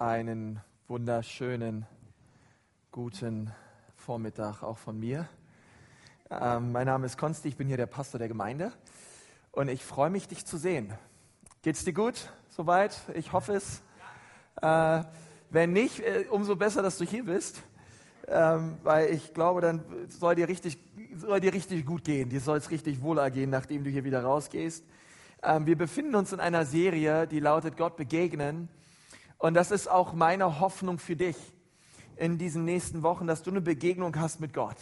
Einen wunderschönen guten Vormittag auch von mir. Ähm, mein Name ist Konsti, ich bin hier der Pastor der Gemeinde und ich freue mich, dich zu sehen. Geht's dir gut soweit? Ich hoffe es. Äh, wenn nicht, äh, umso besser, dass du hier bist, ähm, weil ich glaube, dann soll dir richtig, soll dir richtig gut gehen. Dir soll es richtig wohl ergehen, nachdem du hier wieder rausgehst. Ähm, wir befinden uns in einer Serie, die lautet Gott begegnen. Und das ist auch meine Hoffnung für dich in diesen nächsten Wochen, dass du eine Begegnung hast mit Gott.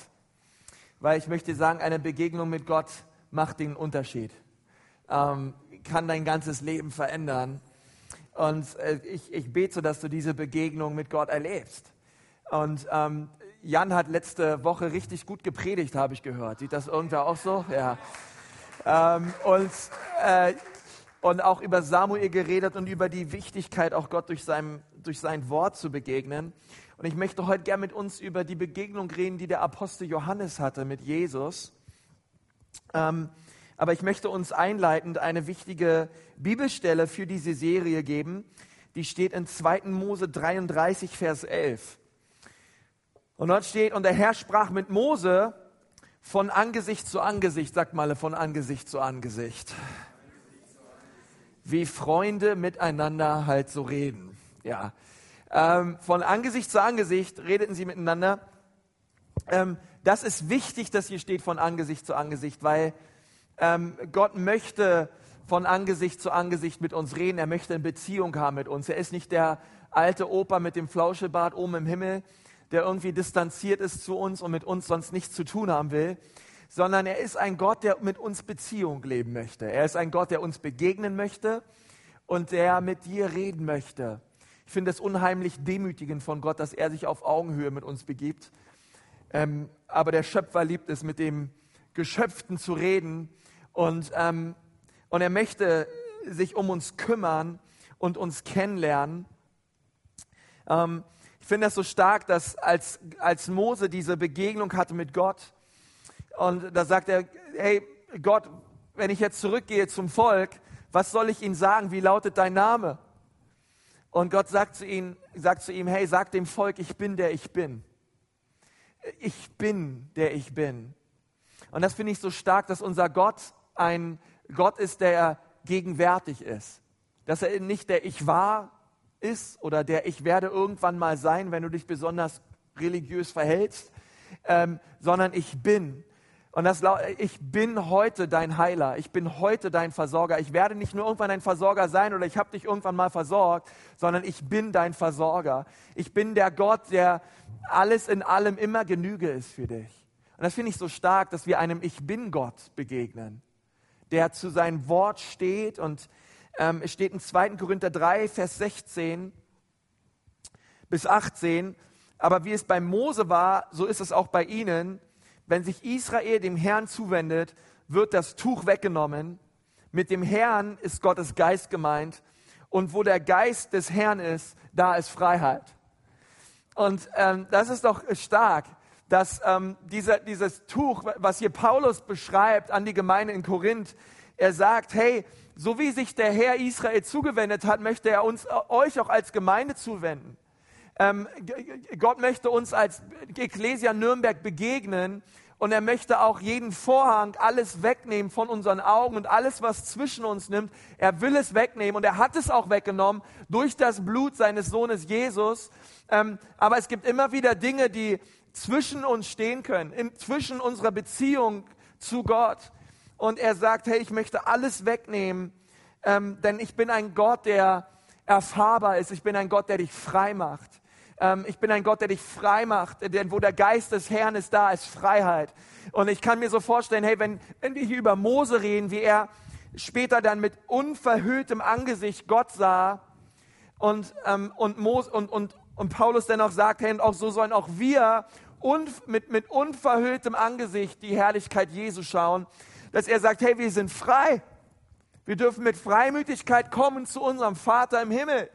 Weil ich möchte sagen, eine Begegnung mit Gott macht den Unterschied, ähm, kann dein ganzes Leben verändern. Und äh, ich, ich bete, dass du diese Begegnung mit Gott erlebst. Und ähm, Jan hat letzte Woche richtig gut gepredigt, habe ich gehört. Sieht das irgendwer auch so? Ja. Ähm, und, äh, und auch über Samuel geredet und über die Wichtigkeit, auch Gott durch sein, durch sein Wort zu begegnen. Und ich möchte heute gerne mit uns über die Begegnung reden, die der Apostel Johannes hatte mit Jesus. Ähm, aber ich möchte uns einleitend eine wichtige Bibelstelle für diese Serie geben. Die steht in 2. Mose 33, Vers 11. Und dort steht, und der Herr sprach mit Mose, von Angesicht zu Angesicht, sagt mal von Angesicht zu Angesicht. Wie Freunde miteinander halt so reden. Ja. Ähm, von Angesicht zu Angesicht redeten sie miteinander. Ähm, das ist wichtig, dass hier steht von Angesicht zu Angesicht, weil ähm, Gott möchte von Angesicht zu Angesicht mit uns reden. Er möchte eine Beziehung haben mit uns. Er ist nicht der alte Opa mit dem Flauschebart oben im Himmel, der irgendwie distanziert ist zu uns und mit uns sonst nichts zu tun haben will, sondern er ist ein Gott, der mit uns Beziehung leben möchte. Er ist ein Gott, der uns begegnen möchte und der mit dir reden möchte. Ich finde es unheimlich demütigend von Gott, dass er sich auf Augenhöhe mit uns begibt. Ähm, aber der Schöpfer liebt es, mit dem Geschöpften zu reden und, ähm, und er möchte sich um uns kümmern und uns kennenlernen. Ähm, ich finde das so stark, dass als, als Mose diese Begegnung hatte mit Gott, und da sagt er, hey Gott, wenn ich jetzt zurückgehe zum Volk, was soll ich ihnen sagen? Wie lautet dein Name? Und Gott sagt zu, ihm, sagt zu ihm, hey, sag dem Volk, ich bin der ich bin. Ich bin der ich bin. Und das finde ich so stark, dass unser Gott ein Gott ist, der gegenwärtig ist. Dass er nicht der ich war, ist oder der ich werde irgendwann mal sein, wenn du dich besonders religiös verhältst, ähm, sondern ich bin. Und das, ich bin heute dein Heiler, ich bin heute dein Versorger. Ich werde nicht nur irgendwann dein Versorger sein oder ich habe dich irgendwann mal versorgt, sondern ich bin dein Versorger. Ich bin der Gott, der alles in allem immer Genüge ist für dich. Und das finde ich so stark, dass wir einem Ich bin Gott begegnen, der zu seinem Wort steht und ähm, es steht in 2. Korinther 3, Vers 16 bis 18. Aber wie es bei Mose war, so ist es auch bei ihnen. Wenn sich Israel dem Herrn zuwendet, wird das Tuch weggenommen. Mit dem Herrn ist Gottes Geist gemeint. Und wo der Geist des Herrn ist, da ist Freiheit. Und ähm, das ist doch stark, dass ähm, dieser, dieses Tuch, was hier Paulus beschreibt an die Gemeinde in Korinth, er sagt, hey, so wie sich der Herr Israel zugewendet hat, möchte er uns, äh, euch auch als Gemeinde zuwenden. Ähm, Gott möchte uns als Ecclesia Nürnberg begegnen und er möchte auch jeden Vorhang, alles wegnehmen von unseren Augen und alles, was zwischen uns nimmt. Er will es wegnehmen und er hat es auch weggenommen durch das Blut seines Sohnes Jesus. Ähm, aber es gibt immer wieder Dinge, die zwischen uns stehen können, in, zwischen unserer Beziehung zu Gott und er sagt, hey, ich möchte alles wegnehmen, ähm, denn ich bin ein Gott, der erfahrbar ist. Ich bin ein Gott, der dich frei macht. Ähm, ich bin ein Gott, der dich frei macht, denn wo der Geist des Herrn ist, da ist Freiheit. Und ich kann mir so vorstellen, hey, wenn, wenn wir hier über Mose reden, wie er später dann mit unverhülltem Angesicht Gott sah und, ähm, und, Mose, und, und, und Paulus dennoch sagt, hey, und auch so sollen auch wir un, mit, mit unverhülltem Angesicht die Herrlichkeit Jesu schauen dass er sagt, hey, wir sind frei. Wir dürfen mit Freimütigkeit kommen zu unserem Vater im Himmel.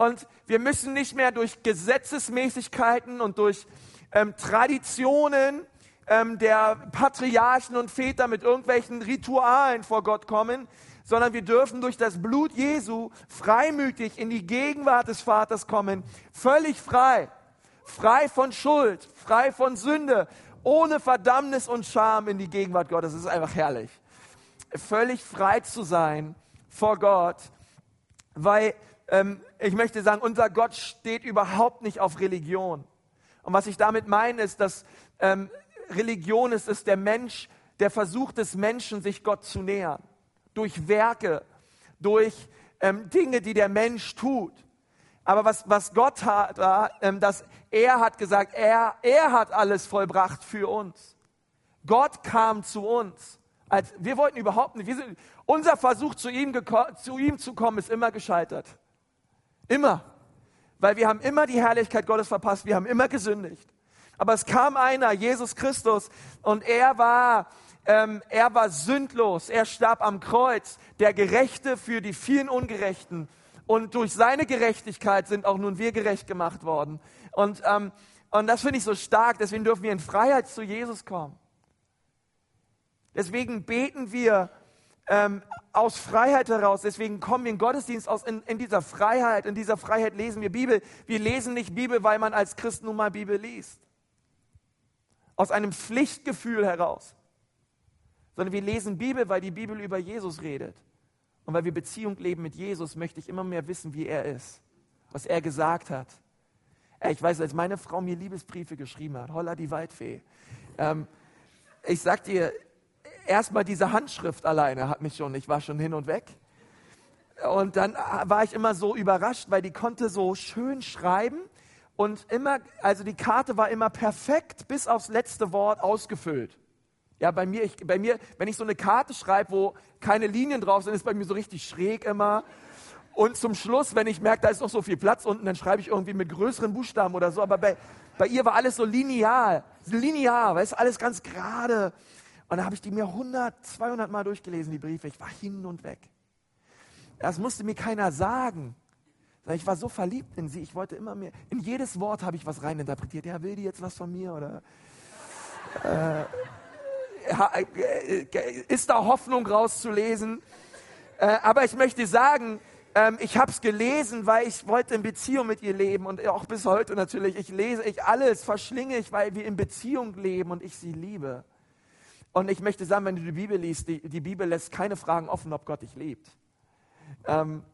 Und wir müssen nicht mehr durch Gesetzesmäßigkeiten und durch ähm, Traditionen ähm, der Patriarchen und Väter mit irgendwelchen Ritualen vor Gott kommen, sondern wir dürfen durch das Blut Jesu freimütig in die Gegenwart des Vaters kommen, völlig frei, frei von Schuld, frei von Sünde, ohne Verdammnis und Scham in die Gegenwart Gottes. Das ist einfach herrlich. Völlig frei zu sein vor Gott, weil ähm, ich möchte sagen, unser Gott steht überhaupt nicht auf Religion. Und was ich damit meine, ist, dass ähm, Religion ist, ist der Mensch, der Versuch des Menschen, sich Gott zu nähern. Durch Werke, durch ähm, Dinge, die der Mensch tut. Aber was, was Gott hat, war, ähm, dass er hat gesagt, er, er hat alles vollbracht für uns. Gott kam zu uns. Als, wir wollten überhaupt nicht, sind, unser Versuch zu ihm, zu ihm zu kommen ist immer gescheitert. Immer. Weil wir haben immer die Herrlichkeit Gottes verpasst, wir haben immer gesündigt. Aber es kam einer, Jesus Christus, und er war, ähm, er war sündlos. Er starb am Kreuz, der Gerechte für die vielen Ungerechten. Und durch seine Gerechtigkeit sind auch nun wir gerecht gemacht worden. Und, ähm, und das finde ich so stark. Deswegen dürfen wir in Freiheit zu Jesus kommen. Deswegen beten wir ähm, aus Freiheit heraus. Deswegen kommen wir in Gottesdienst aus in, in, dieser Freiheit. In dieser Freiheit lesen wir Bibel. Wir lesen nicht Bibel, weil man als Christ nun mal Bibel liest aus einem Pflichtgefühl heraus, sondern wir lesen Bibel, weil die Bibel über Jesus redet. Und weil wir Beziehung leben mit Jesus, möchte ich immer mehr wissen, wie er ist, was er gesagt hat. Ich weiß, als meine Frau mir Liebesbriefe geschrieben hat, holla die Waldfee. Ähm, ich sag dir, erstmal diese Handschrift alleine hat mich schon, ich war schon hin und weg. Und dann war ich immer so überrascht, weil die konnte so schön schreiben und immer, also die Karte war immer perfekt bis aufs letzte Wort ausgefüllt. Ja, bei mir, ich, bei mir, wenn ich so eine Karte schreibe, wo keine Linien drauf sind, ist bei mir so richtig schräg immer. Und zum Schluss, wenn ich merke, da ist noch so viel Platz unten, dann schreibe ich irgendwie mit größeren Buchstaben oder so. Aber bei, bei ihr war alles so lineal, linear, weil es alles ganz gerade. Und da habe ich die mir 100, 200 Mal durchgelesen, die Briefe. Ich war hin und weg. Das musste mir keiner sagen. Ich war so verliebt in sie, ich wollte immer mehr. In jedes Wort habe ich was reininterpretiert. Ja, will die jetzt was von mir? Oder äh, äh ist da Hoffnung rauszulesen? Äh, aber ich möchte sagen, ähm, ich habe es gelesen, weil ich wollte in Beziehung mit ihr leben und auch bis heute natürlich. Ich lese, ich alles verschlinge ich, weil wir in Beziehung leben und ich sie liebe. Und ich möchte sagen, wenn du die Bibel liest, die, die Bibel lässt keine Fragen offen, ob Gott dich liebt. Ähm,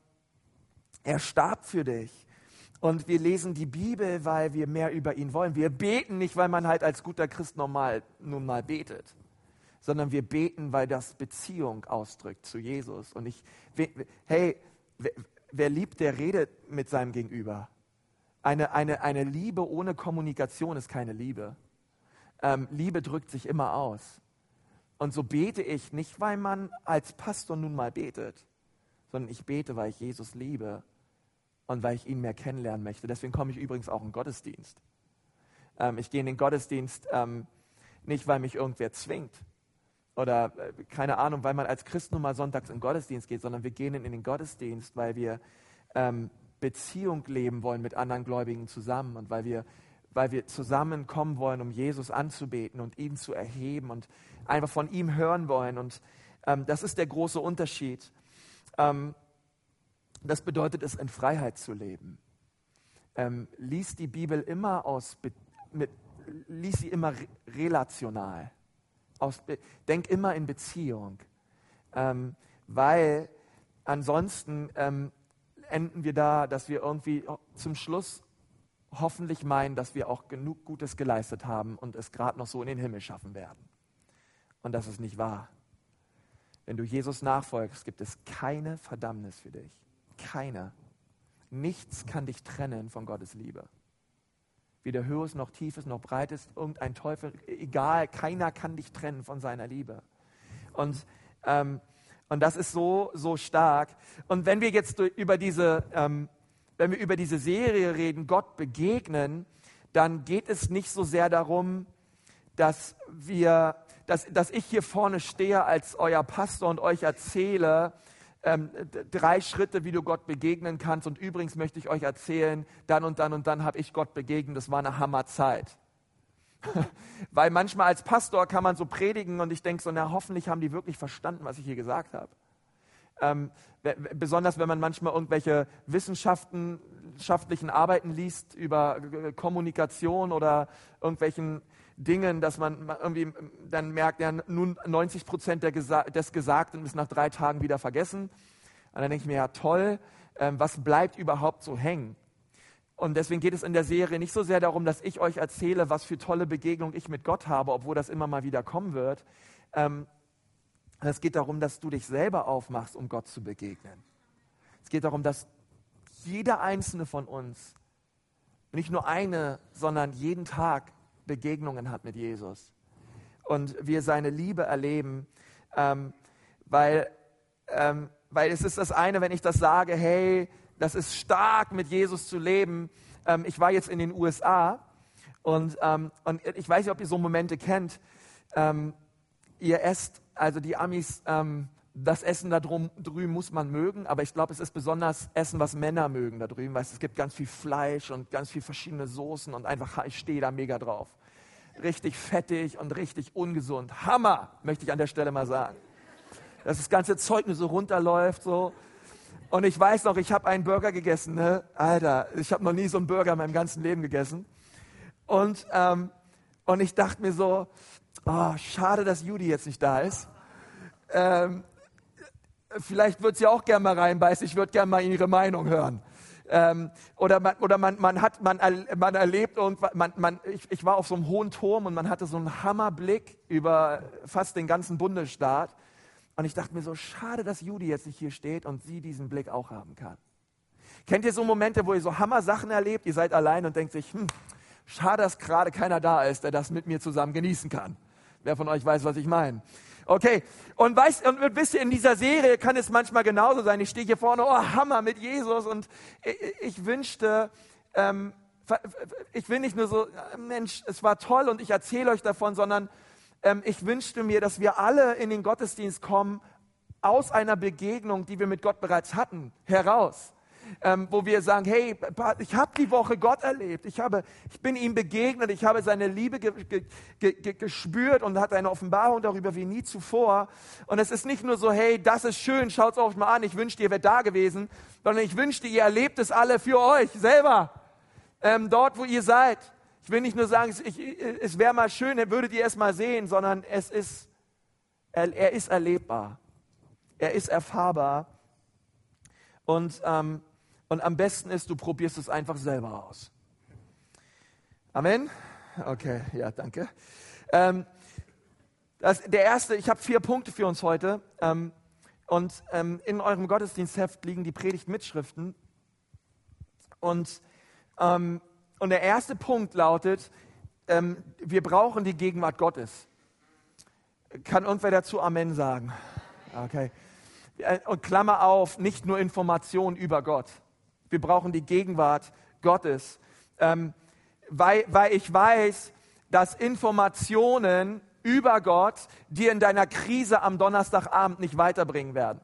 er starb für dich. Und wir lesen die Bibel, weil wir mehr über ihn wollen. Wir beten nicht, weil man halt als guter Christ normal nun mal betet, sondern wir beten, weil das Beziehung ausdrückt zu Jesus. Und ich, hey, wer liebt, der redet mit seinem Gegenüber. Eine, eine, eine Liebe ohne Kommunikation ist keine Liebe. Ähm, Liebe drückt sich immer aus. Und so bete ich nicht, weil man als Pastor nun mal betet, sondern ich bete, weil ich Jesus liebe und weil ich ihn mehr kennenlernen möchte. Deswegen komme ich übrigens auch in den Gottesdienst. Ähm, ich gehe in den Gottesdienst ähm, nicht, weil mich irgendwer zwingt oder äh, keine Ahnung, weil man als Christ nun mal sonntags in den Gottesdienst geht, sondern wir gehen in den Gottesdienst, weil wir ähm, Beziehung leben wollen mit anderen Gläubigen zusammen und weil wir, weil wir zusammenkommen wollen, um Jesus anzubeten und ihn zu erheben und einfach von ihm hören wollen. Und ähm, das ist der große Unterschied. Ähm, das bedeutet es, in Freiheit zu leben. Ähm, lies die Bibel immer aus, mit, lies sie immer relational. Aus, denk immer in Beziehung. Ähm, weil ansonsten ähm, enden wir da, dass wir irgendwie zum Schluss hoffentlich meinen, dass wir auch genug Gutes geleistet haben und es gerade noch so in den Himmel schaffen werden. Und das ist nicht wahr. Wenn du Jesus nachfolgst, gibt es keine Verdammnis für dich. Keiner. Nichts kann dich trennen von Gottes Liebe. Weder höheres noch tiefes noch breites, irgendein Teufel, egal, keiner kann dich trennen von seiner Liebe. Und, ähm, und das ist so, so stark. Und wenn wir jetzt über diese, ähm, wenn wir über diese Serie reden, Gott begegnen, dann geht es nicht so sehr darum, dass wir, dass, dass ich hier vorne stehe als euer Pastor und euch erzähle, ähm, drei Schritte, wie du Gott begegnen kannst. Und übrigens möchte ich euch erzählen, dann und dann und dann habe ich Gott begegnet. Das war eine Hammerzeit. Weil manchmal als Pastor kann man so predigen und ich denke so, na hoffentlich haben die wirklich verstanden, was ich hier gesagt habe. Ähm, besonders wenn man manchmal irgendwelche wissenschaftlichen Arbeiten liest über Kommunikation oder irgendwelchen Dingen, dass man irgendwie dann merkt, ja, nun 90 Prozent des Gesagten ist nach drei Tagen wieder vergessen. Und dann denke ich mir, ja toll, ähm, was bleibt überhaupt so hängen? Und deswegen geht es in der Serie nicht so sehr darum, dass ich euch erzähle, was für tolle Begegnungen ich mit Gott habe, obwohl das immer mal wieder kommen wird. Ähm, es geht darum, dass du dich selber aufmachst, um Gott zu begegnen. Es geht darum, dass jeder einzelne von uns nicht nur eine, sondern jeden Tag Begegnungen hat mit Jesus. Und wir seine Liebe erleben, ähm, weil, ähm, weil es ist das eine, wenn ich das sage, hey, das ist stark, mit Jesus zu leben. Ähm, ich war jetzt in den USA und, ähm, und ich weiß nicht, ob ihr so Momente kennt. Ähm, ihr esst, also die Amis, ähm, das Essen da drum, drüben muss man mögen, aber ich glaube, es ist besonders Essen, was Männer mögen da drüben, weil es gibt ganz viel Fleisch und ganz viel verschiedene Soßen und einfach, ich stehe da mega drauf. Richtig fettig und richtig ungesund. Hammer, möchte ich an der Stelle mal sagen. Dass das ganze Zeug nur so runterläuft, so. Und ich weiß noch, ich habe einen Burger gegessen, ne? Alter, ich habe noch nie so einen Burger in meinem ganzen Leben gegessen. Und, ähm, und ich dachte mir so, oh, schade, dass Judy jetzt nicht da ist. Ähm, vielleicht wird sie auch gerne mal reinbeißen, ich würde gerne mal ihre Meinung hören. Ähm, oder man, oder man, man, hat, man, man erlebt irgendwas, man, man, ich, ich war auf so einem hohen Turm und man hatte so einen Hammerblick über fast den ganzen Bundesstaat. Und ich dachte mir so, schade, dass Judy jetzt nicht hier steht und sie diesen Blick auch haben kann. Kennt ihr so Momente, wo ihr so Hammer-Sachen erlebt, ihr seid allein und denkt sich, hm, schade, dass gerade keiner da ist, der das mit mir zusammen genießen kann. Wer von euch weiß, was ich meine? Okay, und, weißt, und wisst ihr, in dieser Serie kann es manchmal genauso sein. Ich stehe hier vorne, oh Hammer mit Jesus und ich, ich wünschte, ähm, ich will nicht nur so, Mensch, es war toll und ich erzähle euch davon, sondern ähm, ich wünschte mir, dass wir alle in den Gottesdienst kommen aus einer Begegnung, die wir mit Gott bereits hatten, heraus. Ähm, wo wir sagen, hey, ich habe die Woche Gott erlebt, ich, habe, ich bin ihm begegnet, ich habe seine Liebe ge, ge, ge, gespürt und hatte eine Offenbarung darüber wie nie zuvor. Und es ist nicht nur so, hey, das ist schön, schaut es euch mal an, ich wünschte, ihr wärt da gewesen, sondern ich wünschte, ihr erlebt es alle für euch selber, ähm, dort, wo ihr seid. Ich will nicht nur sagen, ich, es wäre mal schön, würdet ihr es mal sehen, sondern es ist, er, er ist erlebbar. Er ist erfahrbar. Und, ähm, und am besten ist, du probierst es einfach selber aus. Amen? Okay, ja, danke. Ähm, das, der erste, ich habe vier Punkte für uns heute. Ähm, und ähm, in eurem Gottesdienstheft liegen die Predigtmitschriften. Und ähm, und der erste Punkt lautet, ähm, wir brauchen die Gegenwart Gottes. Kann irgendwer dazu Amen sagen? Okay. Äh, und Klammer auf, nicht nur Informationen über Gott. Wir brauchen die Gegenwart Gottes. Ähm, weil, weil ich weiß, dass Informationen über Gott dir in deiner Krise am Donnerstagabend nicht weiterbringen werden,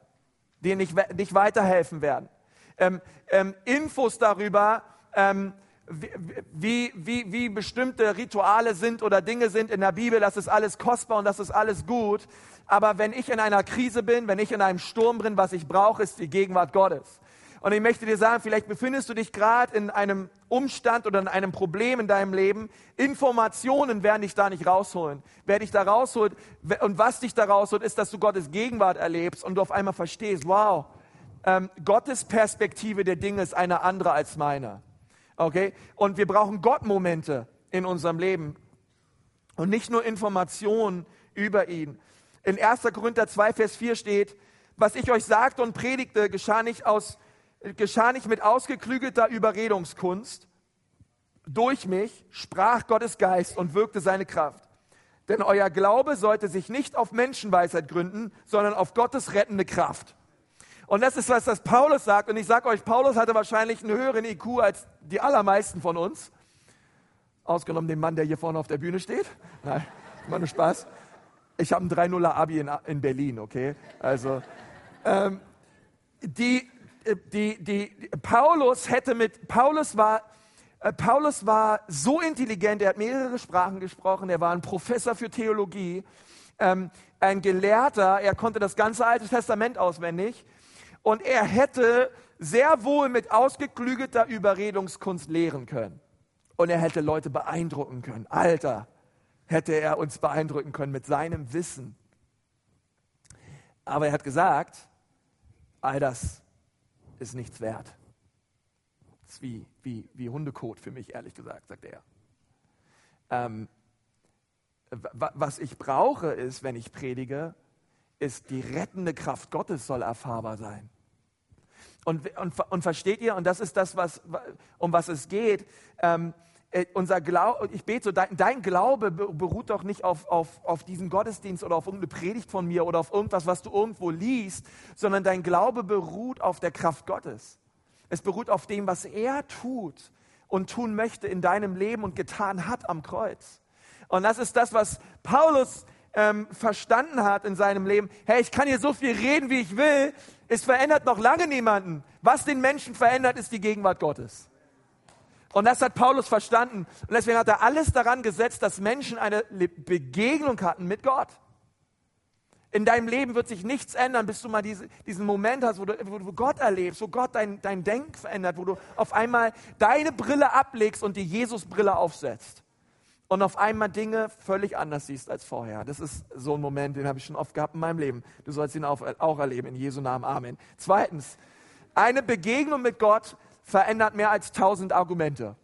dir nicht, nicht weiterhelfen werden. Ähm, ähm, Infos darüber, ähm, wie, wie, wie bestimmte Rituale sind oder Dinge sind in der Bibel, das ist alles kostbar und das ist alles gut. Aber wenn ich in einer Krise bin, wenn ich in einem Sturm bin, was ich brauche, ist die Gegenwart Gottes. Und ich möchte dir sagen, vielleicht befindest du dich gerade in einem Umstand oder in einem Problem in deinem Leben. Informationen werden dich da nicht rausholen. Wer dich da rausholt und was dich da rausholt, ist, dass du Gottes Gegenwart erlebst und du auf einmal verstehst, wow, ähm, Gottes Perspektive der Dinge ist eine andere als meine. Okay? Und wir brauchen Gott-Momente in unserem Leben und nicht nur Informationen über ihn. In 1. Korinther 2, Vers 4 steht, was ich euch sagte und predigte, geschah nicht, aus, geschah nicht mit ausgeklügelter Überredungskunst. Durch mich sprach Gottes Geist und wirkte seine Kraft. Denn euer Glaube sollte sich nicht auf Menschenweisheit gründen, sondern auf Gottes rettende Kraft. Und das ist, was das Paulus sagt. Und ich sage euch, Paulus hatte wahrscheinlich einen höheren IQ als die allermeisten von uns. Ausgenommen den Mann, der hier vorne auf der Bühne steht. Nein, immer nur Spaß. Ich habe ein 3-0er Abi in, in, Berlin, okay? Also, ähm, die, die, die, Paulus hätte mit, Paulus war, äh, Paulus war so intelligent, er hat mehrere Sprachen gesprochen, er war ein Professor für Theologie, ähm, ein Gelehrter, er konnte das ganze Alte Testament auswendig Und er hätte sehr wohl mit ausgeklügelter Überredungskunst lehren können. Und er hätte Leute beeindrucken können. Alter, hätte er uns beeindrucken können mit seinem Wissen. Aber er hat gesagt, all das ist nichts wert. Das ist wie, wie, wie Hundekot für mich, ehrlich gesagt, sagt er. Ähm, was ich brauche, ist, wenn ich predige, ist die rettende Kraft Gottes soll erfahrbar sein. Und, und, und versteht ihr, und das ist das, was, um was es geht, ähm, äh, unser Glaube, ich bete so, dein, dein, Glaube beruht doch nicht auf, auf, auf diesen Gottesdienst oder auf irgendeine Predigt von mir oder auf irgendwas, was du irgendwo liest, sondern dein Glaube beruht auf der Kraft Gottes. Es beruht auf dem, was er tut und tun möchte in deinem Leben und getan hat am Kreuz. Und das ist das, was Paulus ähm, verstanden hat in seinem Leben. Hey, ich kann hier so viel reden, wie ich will. Es verändert noch lange niemanden. Was den Menschen verändert, ist die Gegenwart Gottes. Und das hat Paulus verstanden. Und deswegen hat er alles daran gesetzt, dass Menschen eine Begegnung hatten mit Gott. In deinem Leben wird sich nichts ändern, bis du mal diese, diesen Moment hast, wo du, wo du, Gott erlebst, wo Gott dein, dein Denken verändert, wo du auf einmal deine Brille ablegst und die Jesus-Brille aufsetzt. Und auf einmal Dinge völlig anders siehst als vorher. Das ist so ein Moment, den habe ich schon oft gehabt in meinem Leben. Du sollst ihn auch, auch erleben, in Jesu Namen. Amen. Zweitens, eine Begegnung mit Gott verändert mehr als tausend Argumente.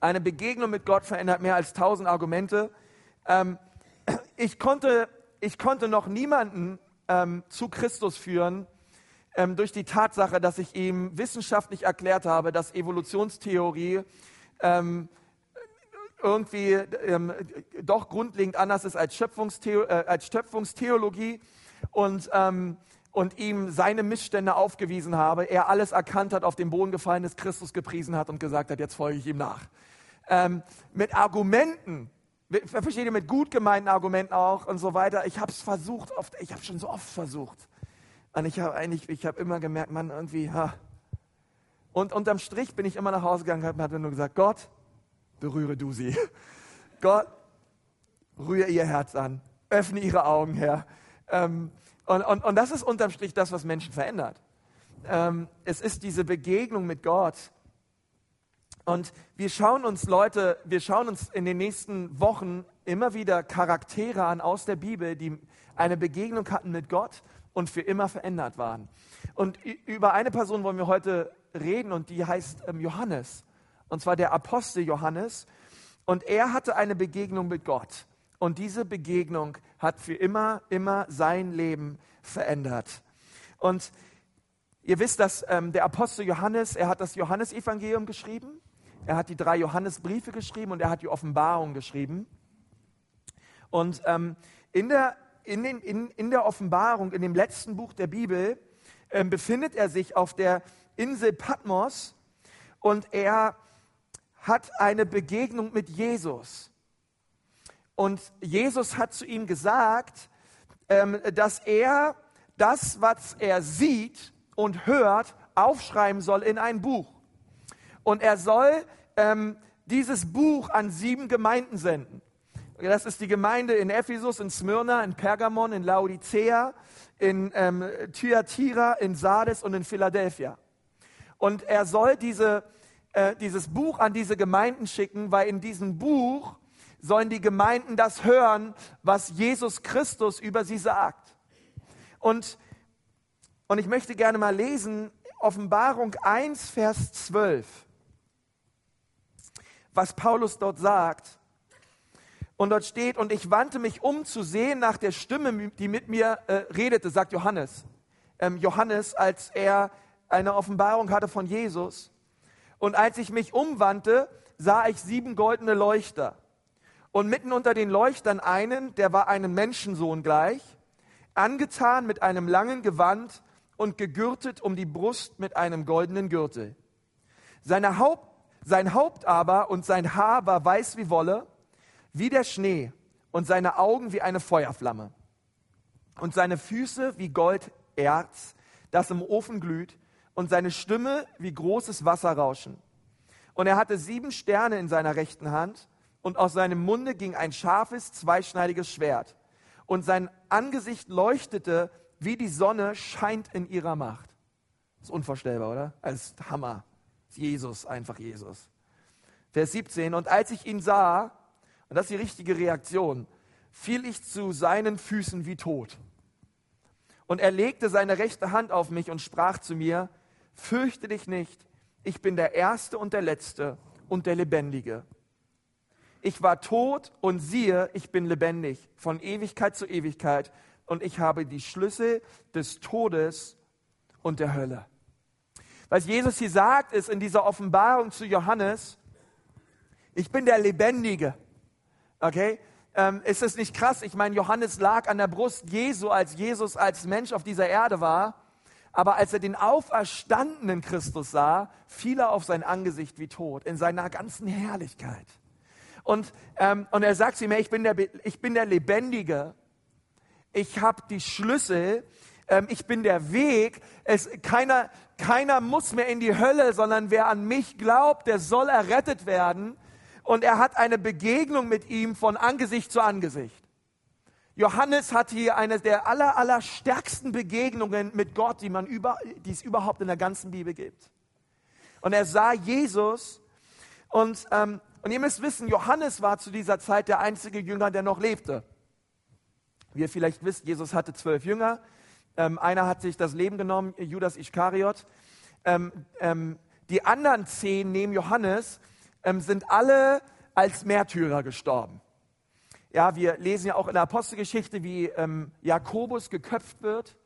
Eine Begegnung mit Gott verändert mehr als tausend Argumente. Ähm, ich, konnte, ich konnte noch niemanden ähm, zu Christus führen ähm, durch die Tatsache, dass ich ihm wissenschaftlich erklärt habe, dass Evolutionstheorie ähm, irgendwie ähm, doch grundlegend anders ist als, Schöpfungstheo äh, als Schöpfungstheologie. Und ähm, und ihm seine Missstände aufgewiesen habe, er alles erkannt hat, auf den Boden gefallen ist, Christus gepriesen hat und gesagt hat, jetzt folge ich ihm nach. Ähm, mit Argumenten, versteht ihr, mit gut gemeinten Argumenten auch und so weiter. Ich habe es versucht, oft, ich habe schon so oft versucht. Und ich habe eigentlich, ich habe immer gemerkt, man irgendwie, ha. Und unterm Strich bin ich immer nach Hause gegangen und habe nur gesagt, Gott, berühre du sie. Gott, rühre ihr Herz an, öffne ihre Augen, Herr. Ähm, und, und, und das ist unterm Strich das, was Menschen verändert. Ähm, es ist diese Begegnung mit Gott. Und wir schauen uns Leute, wir schauen uns in den nächsten Wochen immer wieder Charaktere an aus der Bibel, die eine Begegnung hatten mit Gott und für immer verändert waren. Und über eine Person wollen wir heute reden und die heißt ähm, Johannes. Und zwar der Apostel Johannes. Und er hatte eine Begegnung mit Gott. Und diese Begegnung hat für immer, immer sein Leben verändert. Und ihr wisst, dass ähm, der Apostel Johannes, er hat das Johannesevangelium geschrieben, er hat die drei Johannesbriefe geschrieben und er hat die Offenbarung geschrieben. Und ähm, in, der, in, den, in, in der Offenbarung, in dem letzten Buch der Bibel, ähm, befindet er sich auf der Insel Patmos und er hat eine Begegnung mit Jesus. Und Jesus hat zu ihm gesagt, ähm, dass er das, was er sieht und hört, aufschreiben soll in ein Buch. Und er soll ähm, dieses Buch an sieben Gemeinden senden. Das ist die Gemeinde in Ephesus, in Smyrna, in Pergamon, in Laodicea, in ähm, Thyatira, in Sardes und in Philadelphia. Und er soll diese, äh, dieses Buch an diese Gemeinden schicken, weil in diesem Buch sollen die Gemeinden das hören, was Jesus Christus über sie sagt. Und, und ich möchte gerne mal lesen, Offenbarung 1, Vers 12, was Paulus dort sagt. Und dort steht, und ich wandte mich um zu sehen nach der Stimme, die mit mir äh, redete, sagt Johannes. Ähm, Johannes, als er eine Offenbarung hatte von Jesus. Und als ich mich umwandte, sah ich sieben goldene Leuchter und mitten unter den Leuchtern einen, der war einem Menschensohn gleich, angetan mit einem langen Gewand und gegürtet um die Brust mit einem goldenen Gürtel. Seine Haupt, sein Haupt aber und sein Haar war weiß wie Wolle, wie der Schnee, und seine Augen wie eine Feuerflamme. Und seine Füße wie Golderz, das im Ofen glüht, und seine Stimme wie großes Wasserrauschen. Und er hatte sieben Sterne in seiner rechten Hand, und aus seinem Munde ging ein scharfes, zweischneidiges Schwert. Und sein Angesicht leuchtete wie die Sonne scheint in ihrer Macht. Das ist unvorstellbar, oder? Als Hammer. Das ist Jesus, einfach Jesus. Vers 17. Und als ich ihn sah, und das ist die richtige Reaktion, fiel ich zu seinen Füßen wie tot. Und er legte seine rechte Hand auf mich und sprach zu mir, fürchte dich nicht, ich bin der Erste und der Letzte und der Lebendige. Ich war tot und siehe, ich bin lebendig von Ewigkeit zu Ewigkeit und ich habe die Schlüssel des Todes und der Hölle. Was Jesus hier sagt, ist in dieser Offenbarung zu Johannes, ich bin der Lebendige. Okay? Ähm, ist es nicht krass? Ich meine, Johannes lag an der Brust Jesu, als Jesus als Mensch auf dieser Erde war. Aber als er den auferstandenen Christus sah, fiel er auf sein Angesicht wie tot, in seiner ganzen Herrlichkeit. Und, ähm, und er sagt zu ihm, ich bin der, ich bin der Lebendige. Ich habe die Schlüssel. Ähm, ich bin der Weg. Es, keiner, keiner muss mehr in die Hölle, sondern wer an mich glaubt, der soll errettet werden und er hat eine Begegnung mit ihm von Angesicht zu Angesicht. Johannes hat hier eine der aller, aller stärksten Begegnungen mit Gott, die, man über, die es überhaupt in der ganzen Bibel gibt. Und er sah Jesus und, ähm, und ihr müsst wissen, Johannes war zu dieser Zeit der einzige Jünger, der noch lebte. Wie ihr vielleicht wisst, Jesus hatte zwölf Jünger. Ähm, einer hat sich das Leben genommen, Judas Iskariot. Ähm, ähm, die anderen zehn neben Johannes ähm, sind alle als Märtyrer gestorben. Ja, wir lesen ja auch in der Apostelgeschichte, wie ähm, Jakobus geköpft wird.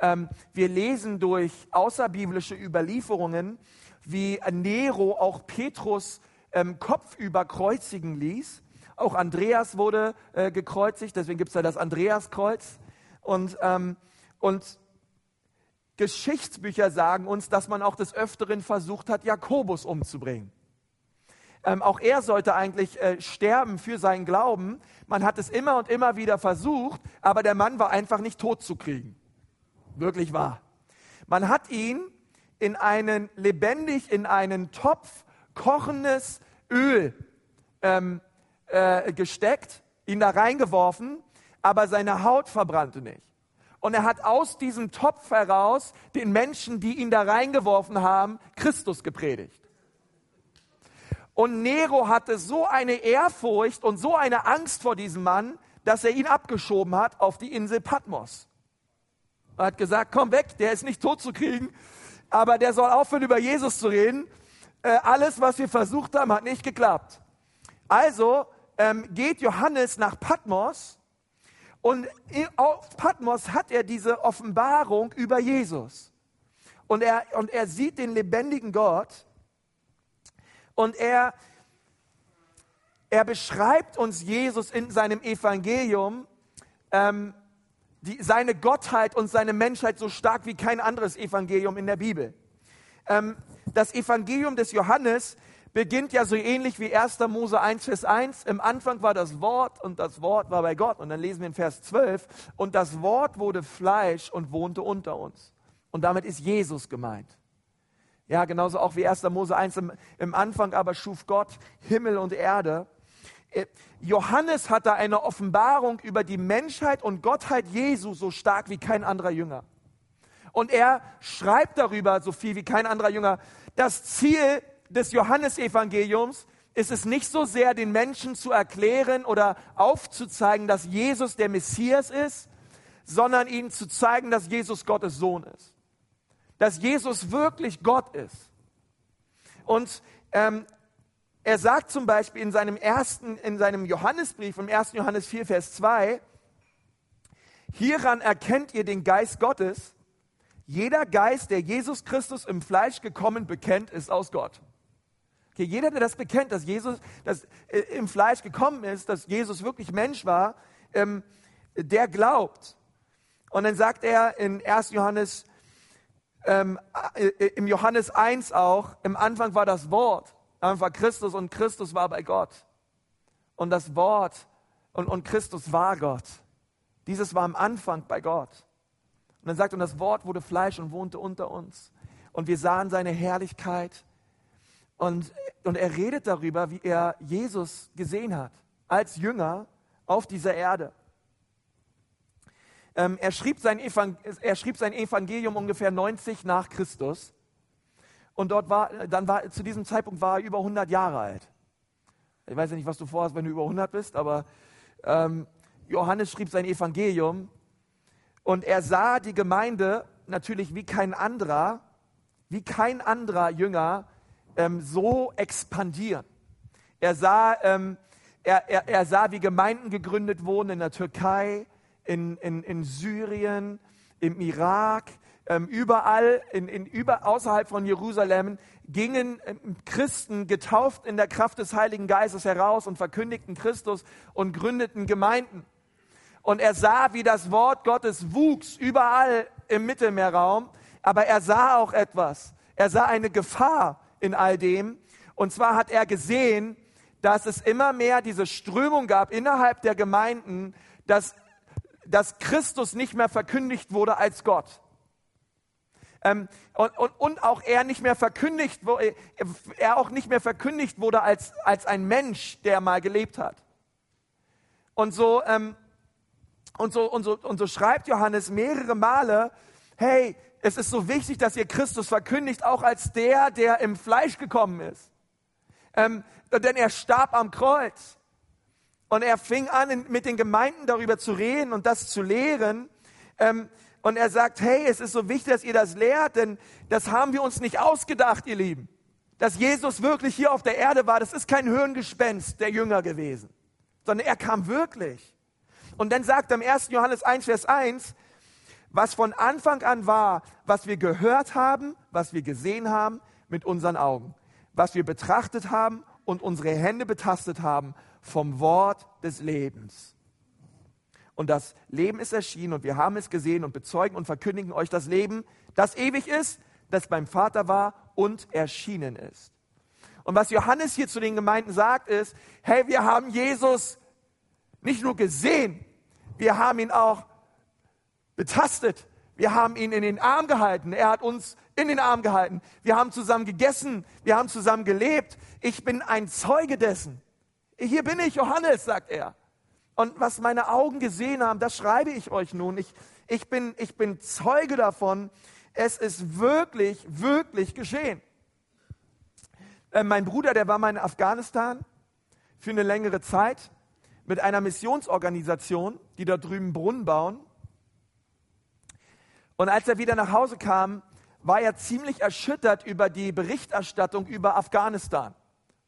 Ähm, wir lesen durch außerbiblische Überlieferungen, wie Nero auch Petrus ähm, kopfüber kreuzigen ließ. Auch Andreas wurde äh, gekreuzigt, deswegen gibt es ja das Andreaskreuz. Und, ähm, und Geschichtsbücher sagen uns, dass man auch des Öfteren versucht hat, Jakobus umzubringen. Ähm, auch er sollte eigentlich äh, sterben für seinen Glauben. Man hat es immer und immer wieder versucht, aber der Mann war einfach nicht tot zu kriegen. Wirklich wahr. Man hat ihn in einen lebendig in einen Topf kochendes Öl ähm, äh, gesteckt, ihn da reingeworfen, aber seine Haut verbrannte nicht. Und er hat aus diesem Topf heraus den Menschen, die ihn da reingeworfen haben, Christus gepredigt. Und Nero hatte so eine Ehrfurcht und so eine Angst vor diesem Mann, dass er ihn abgeschoben hat auf die Insel Patmos. Er hat gesagt, komm weg, der ist nicht tot zu kriegen, aber der soll aufhören, über Jesus zu reden. Äh, alles, was wir versucht haben, hat nicht geklappt. Also ähm, geht Johannes nach Patmos und auf Patmos hat er diese Offenbarung über Jesus. Und er, und er sieht den lebendigen Gott und er, er beschreibt uns Jesus in seinem Evangelium, ähm, die, seine Gottheit und seine Menschheit so stark wie kein anderes Evangelium in der Bibel. Ähm, das Evangelium des Johannes beginnt ja so ähnlich wie 1. Mose 1, Vers 1. Im Anfang war das Wort und das Wort war bei Gott. Und dann lesen wir in Vers 12, und das Wort wurde Fleisch und wohnte unter uns. Und damit ist Jesus gemeint. Ja, genauso auch wie 1. Mose 1 im, im Anfang aber schuf Gott Himmel und Erde. Äh, Johannes hat da eine Offenbarung über die Menschheit und Gottheit Jesu so stark wie kein anderer Jünger. Und er schreibt darüber so viel wie kein anderer Jünger. Das Ziel des Johannesevangeliums ist es nicht so sehr, den Menschen zu erklären oder aufzuzeigen, dass Jesus der Messias ist, sondern ihnen zu zeigen, dass Jesus Gottes Sohn ist dass Jesus wirklich Gott ist. Und ähm, er sagt zum Beispiel in seinem ersten, in seinem Johannesbrief, im 1. Johannes 4, Vers 2, hieran erkennt ihr den Geist Gottes. Jeder Geist, der Jesus Christus im Fleisch gekommen bekennt, ist aus Gott. Okay, jeder, der das bekennt, dass Jesus dass, äh, im Fleisch gekommen ist, dass Jesus wirklich Mensch war, ähm, der glaubt. Und dann sagt er in 1. Johannes ähm, äh, äh, im Johannes 1 auch, im Anfang war das Wort, am war Christus und Christus war bei Gott. Und das Wort und, und Christus war Gott. Dieses war am Anfang bei Gott. Und dann sagt, und das Wort wurde Fleisch und wohnte unter uns. Und wir sahen seine Herrlichkeit. Und, und er redet darüber, wie er Jesus gesehen hat, als Jünger auf dieser Erde. Ähm, er, schrieb sein er schrieb sein Evangelium ungefähr 90 nach Christus. Und dort war, dann war, zu diesem Zeitpunkt war er über 100 Jahre alt. Ich weiß ja nicht, was du vorhast, wenn du über 100 bist, aber ähm, Johannes schrieb sein Evangelium und er sah die Gemeinde natürlich wie kein anderer, wie kein anderer Jünger ähm, so expandieren. Er sah, ähm, er, er, er sah, wie Gemeinden gegründet wurden in der Türkei, in, in, in Syrien, im Irak, ähm, überall, in, in, über, außerhalb von Jerusalem, gingen ähm, Christen getauft in der Kraft des Heiligen Geistes heraus und verkündigten Christus und gründeten Gemeinden. Und er sah, wie das Wort Gottes wuchs überall im Mittelmeerraum, aber er sah auch etwas. Er sah eine Gefahr in all dem. Und zwar hat er gesehen, dass es immer mehr diese Strömung gab innerhalb der Gemeinden, dass, dass Christus nicht mehr verkündigt wurde als Gott. Ähm, und, und, und, auch er nicht mehr verkündigt, er auch nicht mehr verkündigt wurde als, als ein Mensch, der mal gelebt hat. Und so, ähm, und so, und so, und so schreibt Johannes mehrere Male, hey, es ist so wichtig, dass ihr Christus verkündigt, auch als der, der im Fleisch gekommen ist. Ähm, denn er starb am Kreuz. Und er fing an, mit den Gemeinden darüber zu reden und das zu lehren. Ähm, und er sagt, hey, es ist so wichtig, dass ihr das lehrt, denn das haben wir uns nicht ausgedacht, ihr Lieben. Dass Jesus wirklich hier auf der Erde war, das ist kein Hirngespenst der Jünger gewesen, sondern er kam wirklich. Und dann sagt er im 1. Johannes 1, Vers 1, was von Anfang an war, was wir gehört haben, was wir gesehen haben mit unseren Augen, was wir betrachtet haben und unsere Hände betastet haben vom Wort des Lebens. Und das Leben ist erschienen und wir haben es gesehen und bezeugen und verkündigen euch das Leben, das ewig ist, das beim Vater war und erschienen ist. Und was Johannes hier zu den Gemeinden sagt, ist, hey, wir haben Jesus nicht nur gesehen, wir haben ihn auch betastet. Wir haben ihn in den Arm gehalten. Er hat uns in den Arm gehalten. Wir haben zusammen gegessen. Wir haben zusammen gelebt. Ich bin ein Zeuge dessen. Hier bin ich, Johannes, sagt er. Und was meine Augen gesehen haben, das schreibe ich euch nun. Ich, ich, bin, ich bin Zeuge davon. Es ist wirklich, wirklich geschehen. Äh, mein Bruder, der war mal in Afghanistan für eine längere Zeit mit einer Missionsorganisation, die da drüben Brunnen bauen. Und als er wieder nach Hause kam, war er ziemlich erschüttert über die Berichterstattung über Afghanistan.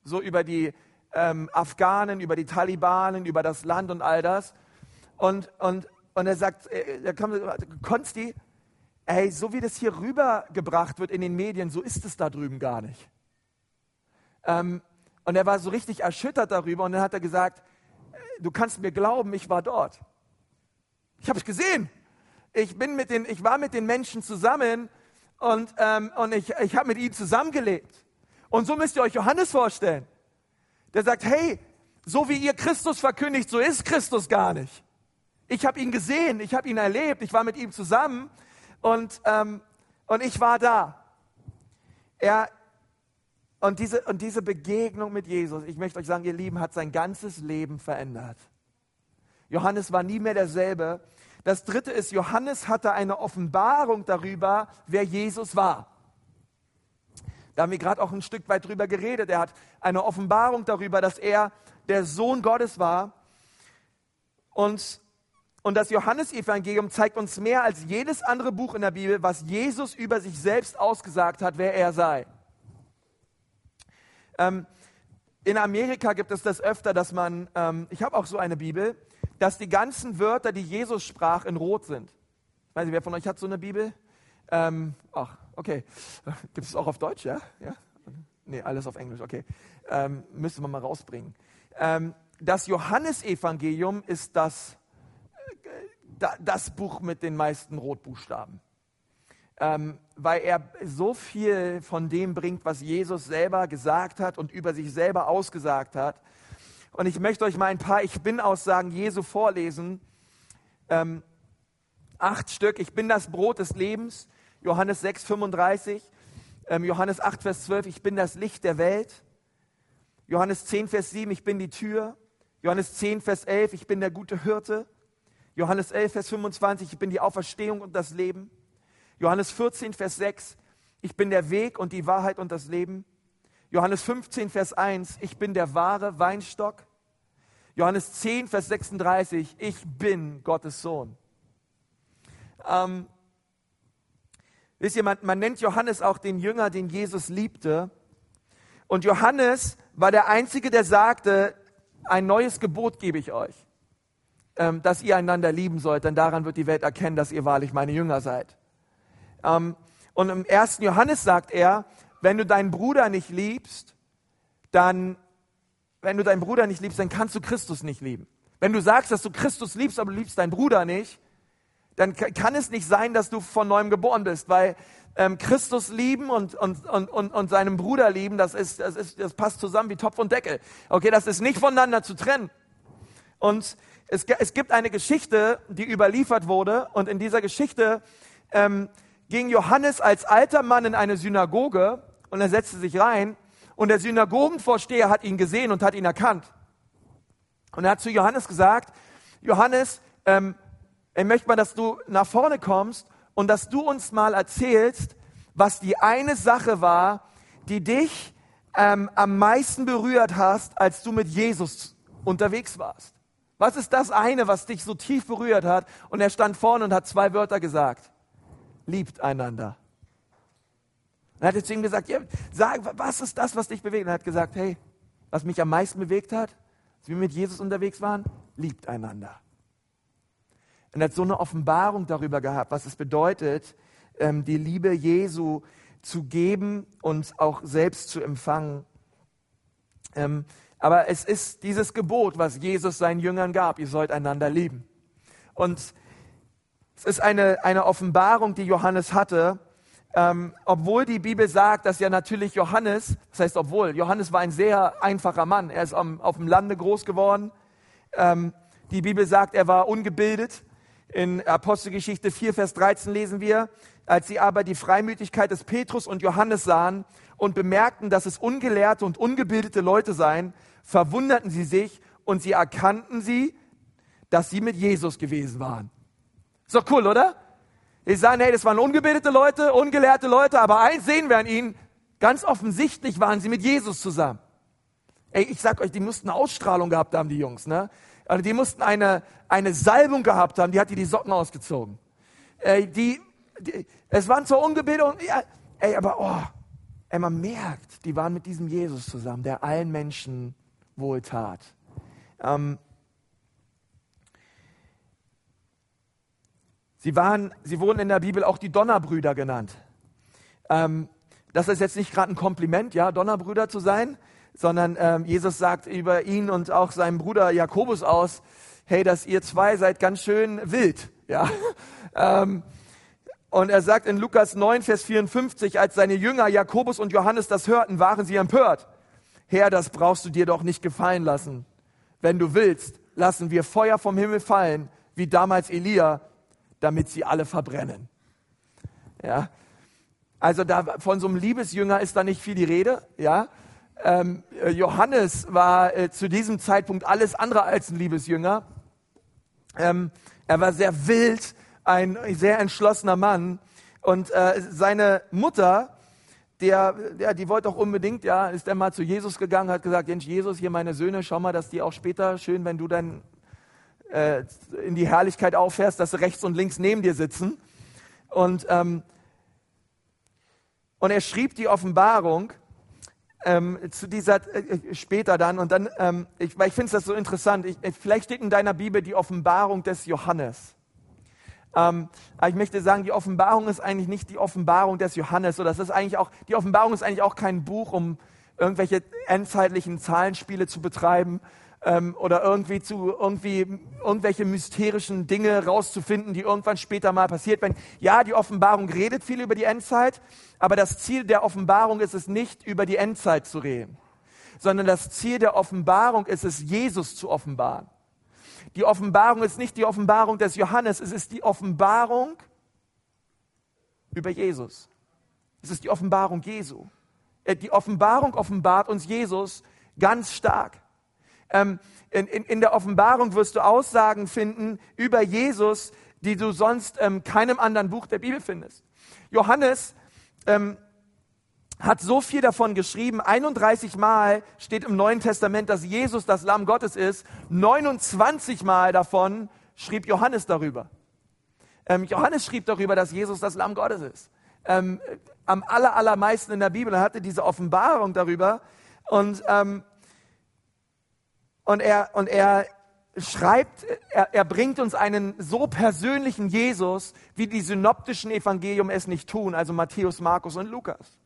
So über die ähm, Afghanen, über die Talibanen, über das Land und all das. Und, und, und er sagt, äh, er kommt, Konsti, ey, so wie das hier rübergebracht wird in den Medien, so ist es da drüben gar nicht. Ähm, und er war so richtig erschüttert darüber und dann hat er gesagt, äh, du kannst mir glauben, ich war dort. Ich habe es gesehen ich, bin mit den, ich war mit den Menschen zusammen und, ähm, und ich, ich habe mit ihnen zusammengelebt. Und so müsst ihr euch Johannes vorstellen. Der sagt, hey, so wie ihr Christus verkündigt, so ist Christus gar nicht. Ich habe ihn gesehen, ich habe ihn erlebt, ich war mit ihm zusammen und, ähm, und ich war da. Er, und diese, und diese Begegnung mit Jesus, ich möchte euch sagen, ihr Lieben, hat sein ganzes Leben verändert. Johannes war nie mehr derselbe. Das dritte ist, Johannes hatte eine Offenbarung darüber, wer Jesus war. Da haben wir gerade auch ein Stück weit drüber geredet. Er hat eine Offenbarung darüber, dass er der Sohn Gottes war. Und, und das Johannesevangelium zeigt uns mehr als jedes andere Buch in der Bibel, was Jesus über sich selbst ausgesagt hat, wer er sei. Ähm, in Amerika gibt es das öfter, dass man, ähm, ich habe auch so eine Bibel, dass die ganzen Wörter, die Jesus sprach, in Rot sind. Ich weiß nicht, wer von euch hat so eine Bibel? Ähm, ach, okay. Gibt es auch auf Deutsch, ja? ja? Nee, alles auf Englisch, okay. Ähm, müsste man mal rausbringen. Ähm, das Johannesevangelium ist das, äh, das Buch mit den meisten Rotbuchstaben. Ähm, weil er so viel von dem bringt, was Jesus selber gesagt hat und über sich selber ausgesagt hat, und ich möchte euch mal ein paar Ich Bin-Aussagen Jesu vorlesen. Ähm, acht Stück. Ich bin das Brot des Lebens. Johannes 6, 35. Ähm, Johannes 8, Vers 12. Ich bin das Licht der Welt. Johannes 10, Vers 7. Ich bin die Tür. Johannes 10, Vers 11. Ich bin der gute Hirte. Johannes 11, Vers 25, ich bin die Auferstehung und das Leben. Johannes 14, Vers 6, ich bin der Weg und die Wahrheit und das Leben. Johannes 15, Vers 1, ich bin der wahre Weinstock. Johannes 10, Vers 36, ich bin Gottes Sohn. Ähm, wisst ihr, man, man nennt Johannes auch den Jünger, den Jesus liebte. Und Johannes war der Einzige, der sagte, ein neues Gebot gebe ich euch, ähm, dass ihr einander lieben sollt, denn daran wird die Welt erkennen, dass ihr wahrlich meine Jünger seid. Ähm, und im ersten Johannes sagt er, wenn du deinen Bruder nicht liebst, dann, wenn du deinen Bruder nicht liebst, dann kannst du Christus nicht lieben. Wenn du sagst, dass du Christus liebst, aber du liebst deinen Bruder nicht, dann kann es nicht sein, dass du von neuem geboren bist, weil ähm, Christus lieben und, und, und, und, und seinem Bruder lieben, das, ist, das, ist, das passt zusammen wie Topf und Deckel. Okay, das ist nicht voneinander zu trennen. Und es, es gibt eine Geschichte, die überliefert wurde und in dieser Geschichte ähm, ging Johannes als alter Mann in eine Synagoge und er setzte sich rein und der Synagogenvorsteher hat ihn gesehen und hat ihn erkannt. Und er hat zu Johannes gesagt, Johannes, ähm, ich möchte mal, dass du nach vorne kommst und dass du uns mal erzählst, was die eine Sache war, die dich ähm, am meisten berührt hast, als du mit Jesus unterwegs warst. Was ist das eine, was dich so tief berührt hat? Und er stand vorne und hat zwei Wörter gesagt. Liebt einander. Und er hat zu ihm gesagt, ja, sag, was ist das, was dich bewegt? Und er hat gesagt, hey, was mich am meisten bewegt hat, als wir mit Jesus unterwegs waren, liebt einander. Und er hat so eine Offenbarung darüber gehabt, was es bedeutet, ähm, die Liebe Jesu zu geben und auch selbst zu empfangen. Ähm, aber es ist dieses Gebot, was Jesus seinen Jüngern gab. Ihr sollt einander lieben. Und es ist eine, eine Offenbarung, die Johannes hatte, ähm, obwohl die Bibel sagt, dass ja natürlich Johannes, das heißt obwohl, Johannes war ein sehr einfacher Mann. Er ist am, auf dem Lande groß geworden. Ähm, die Bibel sagt, er war ungebildet. In Apostelgeschichte 4, Vers 13 lesen wir, als sie aber die Freimütigkeit des Petrus und Johannes sahen und bemerkten, dass es ungelehrte und ungebildete Leute seien, verwunderten sie sich und sie erkannten sie, dass sie mit Jesus gewesen waren. Ist doch cool, oder? Die sagen, hey, das waren ungebildete Leute, ungelehrte Leute, aber eins sehen wir an ihnen, ganz offensichtlich waren sie mit Jesus zusammen. Ey, ich sag euch, die mussten Ausstrahlung gehabt haben, die Jungs, ne? Also die mussten eine, eine Salbung gehabt haben, die hat die die Socken ausgezogen. Äh, die, die, es waren zwar ungebildet und, ja, ey, aber oh, ey, man merkt, die waren mit diesem Jesus zusammen, der allen Menschen wohltat. Ähm, sie, waren, sie wurden in der Bibel auch die Donnerbrüder genannt. Ähm, das ist jetzt nicht gerade ein Kompliment, ja, Donnerbrüder zu sein, sondern ähm, Jesus sagt über ihn und auch seinen Bruder Jakobus aus, hey, dass ihr zwei seid ganz schön wild. Ja? ähm, und er sagt in Lukas 9, Vers 54, als seine Jünger Jakobus und Johannes das hörten, waren sie empört. Herr, das brauchst du dir doch nicht gefallen lassen. Wenn du willst, lassen wir Feuer vom Himmel fallen, wie damals Elia, damit sie alle verbrennen. Ja, also da, von so einem Liebesjünger ist da nicht viel die Rede, ja. Ähm, äh, Johannes war äh, zu diesem Zeitpunkt alles andere als ein Liebesjünger. Ähm, er war sehr wild, ein sehr entschlossener Mann. Und äh, seine Mutter, der, der, die wollte auch unbedingt, ja, ist dann mal zu Jesus gegangen, hat gesagt, Jens, Jesus, hier meine Söhne, schau mal, dass die auch später schön, wenn du dann äh, in die Herrlichkeit auffährst, dass sie rechts und links neben dir sitzen. Und, ähm, und er schrieb die Offenbarung ähm, zu dieser äh, äh, später dann und dann, ähm, ich, weil ich finde das so interessant. Ich, vielleicht steht in deiner Bibel die Offenbarung des Johannes. Ähm, aber ich möchte sagen, die Offenbarung ist eigentlich nicht die Offenbarung des Johannes, oder das ist eigentlich auch die Offenbarung ist eigentlich auch kein Buch, um irgendwelche endzeitlichen Zahlenspiele zu betreiben, ähm, oder irgendwie zu irgendwie irgendwelche mysterischen Dinge rauszufinden, die irgendwann später mal passiert werden. Ja, die Offenbarung redet viel über die Endzeit, aber das Ziel der Offenbarung ist es nicht, über die Endzeit zu reden, sondern das Ziel der Offenbarung ist es, Jesus zu offenbaren. Die Offenbarung ist nicht die Offenbarung des Johannes, es ist die Offenbarung über Jesus. Es ist die Offenbarung Jesu. Äh, die Offenbarung offenbart uns Jesus ganz stark. Ähm, in, in, in der Offenbarung wirst du Aussagen finden über Jesus, die du sonst ähm, keinem anderen Buch der Bibel findest. Johannes ähm, hat so viel davon geschrieben. 31 Mal steht im Neuen Testament, dass Jesus das Lamm Gottes ist. 29 Mal davon schrieb Johannes darüber. Ähm, Johannes schrieb darüber, dass Jesus das Lamm Gottes ist. Ähm, am aller, allermeisten in der Bibel. Er hatte diese Offenbarung darüber. Und, ähm, und, er, und er schreibt, er, er bringt uns einen so persönlichen Jesus, wie die synoptischen Evangelium es nicht tun, also Matthäus, Markus und Lukas.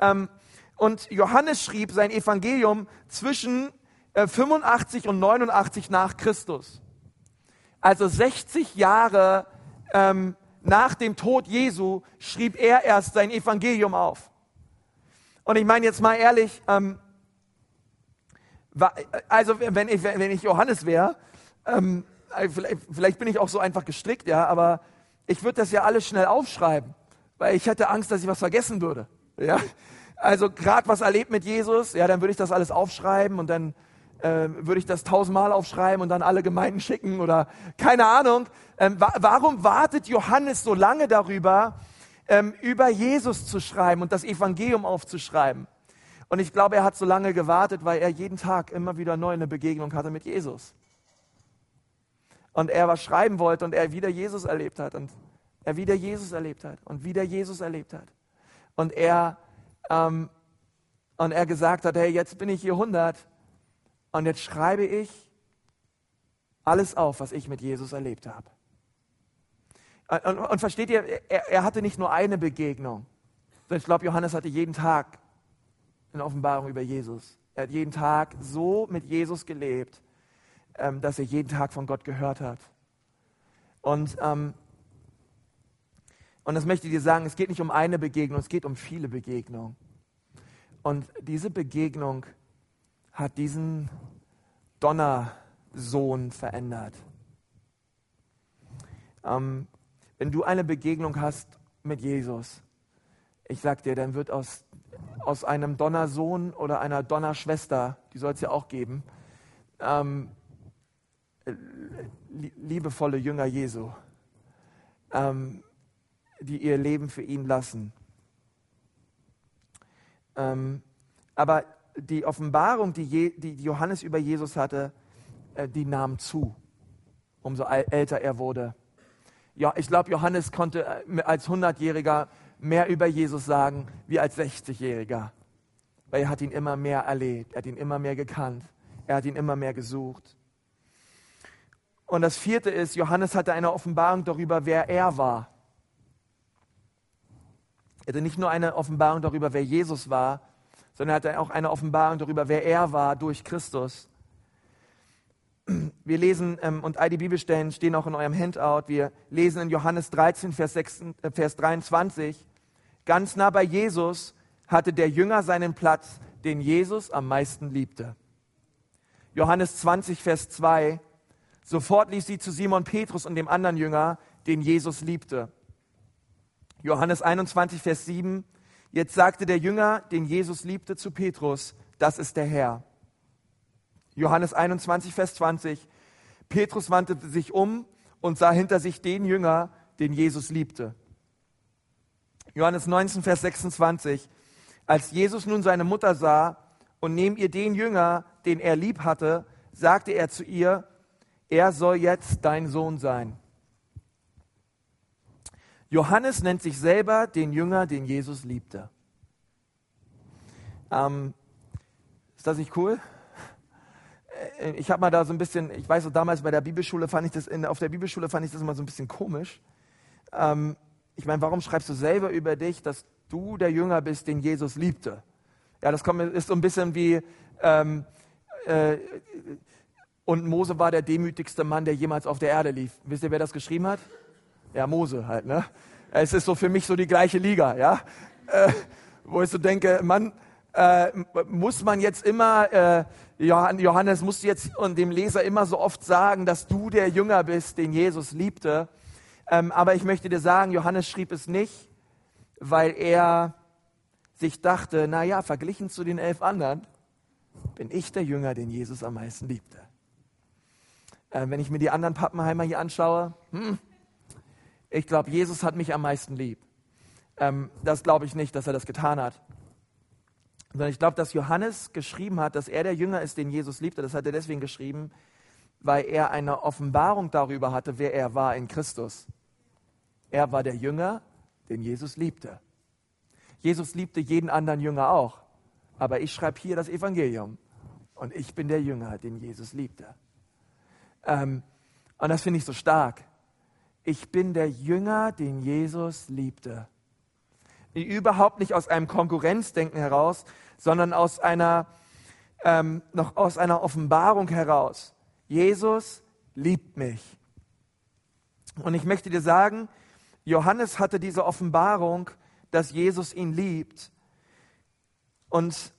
Ähm, und Johannes schrieb sein Evangelium zwischen äh, 85 und 89 nach Christus. Also 60 Jahre ähm, nach dem Tod Jesu schrieb er erst sein Evangelium auf. Und ich meine jetzt mal ehrlich, ähm, also wenn ich, wenn ich Johannes wäre, ähm, äh, vielleicht, vielleicht bin ich auch so einfach gestrickt, ja, aber ich würde das ja alles schnell aufschreiben, weil ich hätte Angst, dass ich was vergessen würde. Ja? Also gerade was erlebt mit Jesus, ja, dann würde ich das alles aufschreiben und dann äh, würde ich das tausendmal aufschreiben und dann alle Gemeinden schicken oder keine Ahnung. Ähm, wa warum wartet Johannes so lange darüber, ähm, über Jesus zu schreiben und das Evangelium aufzuschreiben? Und ich glaube, er hat so lange gewartet, weil er jeden Tag immer wieder neu eine Begegnung hatte mit Jesus. Und er was schreiben wollte und er wieder Jesus erlebt hat und er wieder Jesus erlebt hat und wieder Jesus erlebt hat. Und er ähm, und er gesagt hat, hey, jetzt bin ich hier 100 und jetzt schreibe ich alles auf, was ich mit Jesus erlebt habe. Und, und, und versteht ihr, er, er, hatte nicht nur eine Begegnung. Ich glaube, Johannes hatte jeden Tag eine Offenbarung über Jesus. Er hat jeden Tag so mit Jesus gelebt, ähm, dass er jeden Tag von Gott gehört hat. Und ähm, und das möchte ich dir sagen, es geht nicht um eine Begegnung, es geht um viele Begegnungen. Und diese Begegnung hat diesen Donnersohn verändert. Ähm, wenn du eine Begegnung hast mit Jesus, ich sag dir, dann wird aus, aus einem Donnersohn oder einer Donnerschwester, die soll es ja auch geben, ähm, liebevolle Jünger Jesu. Ähm, die ihr Leben für ihn lassen. Ähm, aber die Offenbarung, die, Je, die, Johannes über Jesus hatte, äh, die nahm zu, umso älter er wurde. Ja, ich glaube, Johannes konnte äh, als 100-Jähriger mehr über Jesus sagen wie als 60-Jähriger. Weil er hat ihn immer mehr erlebt, er hat ihn immer mehr gekannt, er hat ihn immer mehr gesucht. Und das vierte ist, Johannes hatte eine Offenbarung darüber, wer er war. Er hatte nicht nur eine Offenbarung darüber, wer Jesus war, sondern er hatte auch eine Offenbarung darüber, wer er war durch Christus. Wir lesen, ähm, und all die Bibelstellen stehen auch in eurem Handout, wir lesen in Johannes 13, Vers, 6, äh, Vers 23, ganz nah bei Jesus hatte der Jünger seinen Platz, den Jesus am meisten liebte. Johannes 20, Vers 2, sofort ließ sie zu Simon Petrus und dem anderen Jünger, den Jesus liebte. Johannes 21, Vers 7. Jetzt sagte der Jünger, den Jesus liebte, zu Petrus, das ist der Herr. Johannes 21, Vers 20. Petrus wandte sich um und sah hinter sich den Jünger, den Jesus liebte. Johannes 19, Vers 26. Als Jesus nun seine Mutter sah und neben ihr den Jünger, den er lieb hatte, sagte er zu ihr, er soll jetzt dein Sohn sein. Johannes nennt sich selber den Jünger, den Jesus liebte. Ähm, ist das nicht cool? Äh, ich habe mal da so ein bisschen, ich weiß so damals bei der Bibelschule fand ich das, in, auf der Bibelschule fand ich das immer so ein bisschen komisch. Ähm, ich meine, warum schreibst du selber über dich, dass du der Jünger bist, den Jesus liebte? Ja, das ist so ein bisschen wie, ähm, äh, und Mose war der demütigste Mann, der jemals auf der Erde lief. Wisst ihr, wer das geschrieben hat? Ja, Mose halt, ne? Es ist so für mich so die gleiche Liga, ja? Äh, wo ich so denke, Mann, äh, muss man jetzt immer, äh, Johannes muss jetzt und dem Leser immer so oft sagen, dass du der Jünger bist, den Jesus liebte. Ähm, aber ich möchte dir sagen, Johannes schrieb es nicht, weil er sich dachte, na ja, verglichen zu den elf anderen, bin ich der Jünger, den Jesus am meisten liebte. Äh, wenn ich mir die anderen Pappenheimer hier anschaue, hm, ich glaube, Jesus hat mich am meisten lieb. Ähm, das glaube ich nicht, dass er das getan hat. Sondern ich glaube, dass Johannes geschrieben hat, dass er der Jünger ist, den Jesus liebte. Das hat er deswegen geschrieben, weil er eine Offenbarung darüber hatte, wer er war in Christus. Er war der Jünger, den Jesus liebte. Jesus liebte jeden anderen Jünger auch. Aber ich schreibe hier das Evangelium. Und ich bin der Jünger, den Jesus liebte. Ähm, und das finde ich so stark. Ich bin der Jünger, den Jesus liebte. Überhaupt nicht aus einem Konkurrenzdenken heraus, sondern aus einer, ähm, noch aus einer Offenbarung heraus. Jesus liebt mich. Und ich möchte dir sagen, Johannes hatte diese Offenbarung, dass Jesus ihn liebt. Und,